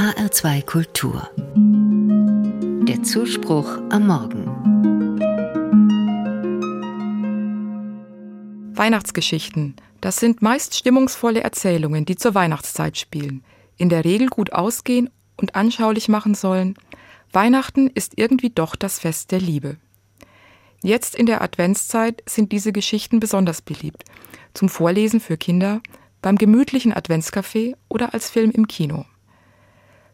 HR2 Kultur. Der Zuspruch am Morgen. Weihnachtsgeschichten. Das sind meist stimmungsvolle Erzählungen, die zur Weihnachtszeit spielen, in der Regel gut ausgehen und anschaulich machen sollen. Weihnachten ist irgendwie doch das Fest der Liebe. Jetzt in der Adventszeit sind diese Geschichten besonders beliebt. Zum Vorlesen für Kinder, beim gemütlichen Adventskaffee oder als Film im Kino.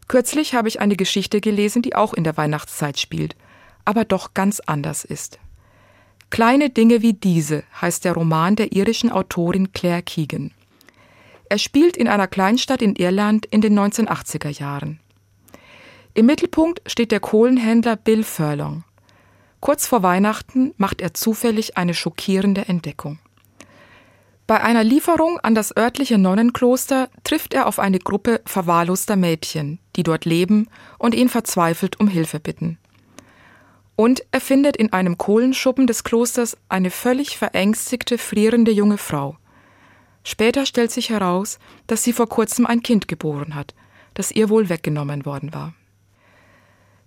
Kürzlich habe ich eine Geschichte gelesen, die auch in der Weihnachtszeit spielt, aber doch ganz anders ist. Kleine Dinge wie diese heißt der Roman der irischen Autorin Claire Keegan. Er spielt in einer Kleinstadt in Irland in den 1980er Jahren. Im Mittelpunkt steht der Kohlenhändler Bill Furlong. Kurz vor Weihnachten macht er zufällig eine schockierende Entdeckung. Bei einer Lieferung an das örtliche Nonnenkloster trifft er auf eine Gruppe verwahrloster Mädchen, die dort leben und ihn verzweifelt um Hilfe bitten. Und er findet in einem Kohlenschuppen des Klosters eine völlig verängstigte, frierende junge Frau. Später stellt sich heraus, dass sie vor kurzem ein Kind geboren hat, das ihr wohl weggenommen worden war.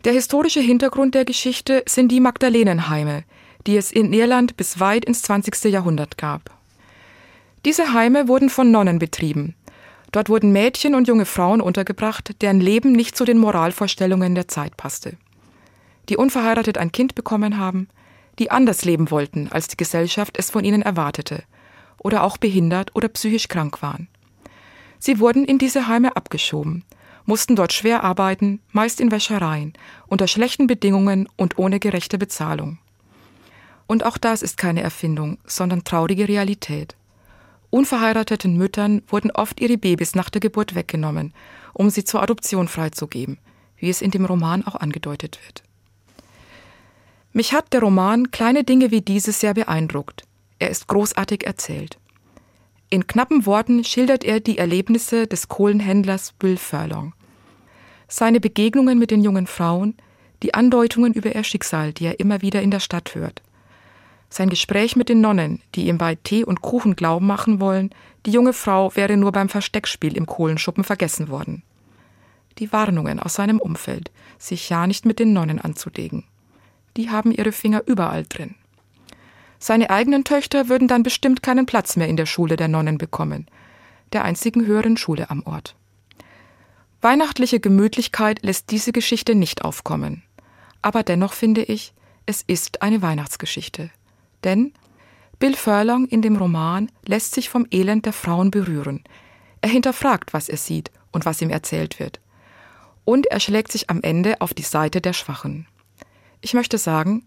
Der historische Hintergrund der Geschichte sind die Magdalenenheime, die es in Irland bis weit ins 20. Jahrhundert gab. Diese Heime wurden von Nonnen betrieben. Dort wurden Mädchen und junge Frauen untergebracht, deren Leben nicht zu den Moralvorstellungen der Zeit passte. Die unverheiratet ein Kind bekommen haben, die anders leben wollten, als die Gesellschaft es von ihnen erwartete, oder auch behindert oder psychisch krank waren. Sie wurden in diese Heime abgeschoben, mussten dort schwer arbeiten, meist in Wäschereien, unter schlechten Bedingungen und ohne gerechte Bezahlung. Und auch das ist keine Erfindung, sondern traurige Realität. Unverheirateten Müttern wurden oft ihre Babys nach der Geburt weggenommen, um sie zur Adoption freizugeben, wie es in dem Roman auch angedeutet wird. Mich hat der Roman Kleine Dinge wie diese sehr beeindruckt. Er ist großartig erzählt. In knappen Worten schildert er die Erlebnisse des Kohlenhändlers Bill Furlong. Seine Begegnungen mit den jungen Frauen, die Andeutungen über ihr Schicksal, die er immer wieder in der Stadt hört. Sein Gespräch mit den Nonnen, die ihm bei Tee und Kuchen Glauben machen wollen, die junge Frau wäre nur beim Versteckspiel im Kohlenschuppen vergessen worden. Die Warnungen aus seinem Umfeld, sich ja nicht mit den Nonnen anzulegen. Die haben ihre Finger überall drin. Seine eigenen Töchter würden dann bestimmt keinen Platz mehr in der Schule der Nonnen bekommen, der einzigen höheren Schule am Ort. Weihnachtliche Gemütlichkeit lässt diese Geschichte nicht aufkommen. Aber dennoch finde ich, es ist eine Weihnachtsgeschichte. Denn Bill Furlong in dem Roman lässt sich vom Elend der Frauen berühren. Er hinterfragt, was er sieht und was ihm erzählt wird. Und er schlägt sich am Ende auf die Seite der Schwachen. Ich möchte sagen,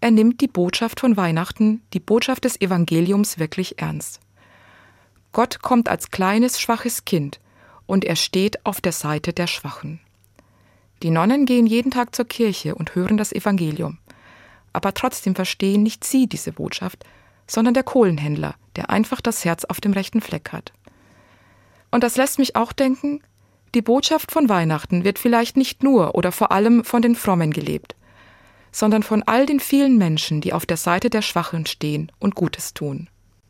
er nimmt die Botschaft von Weihnachten, die Botschaft des Evangeliums wirklich ernst. Gott kommt als kleines, schwaches Kind und er steht auf der Seite der Schwachen. Die Nonnen gehen jeden Tag zur Kirche und hören das Evangelium aber trotzdem verstehen nicht sie diese Botschaft, sondern der Kohlenhändler, der einfach das Herz auf dem rechten Fleck hat. Und das lässt mich auch denken, die Botschaft von Weihnachten wird vielleicht nicht nur oder vor allem von den Frommen gelebt, sondern von all den vielen Menschen, die auf der Seite der Schwachen stehen und Gutes tun.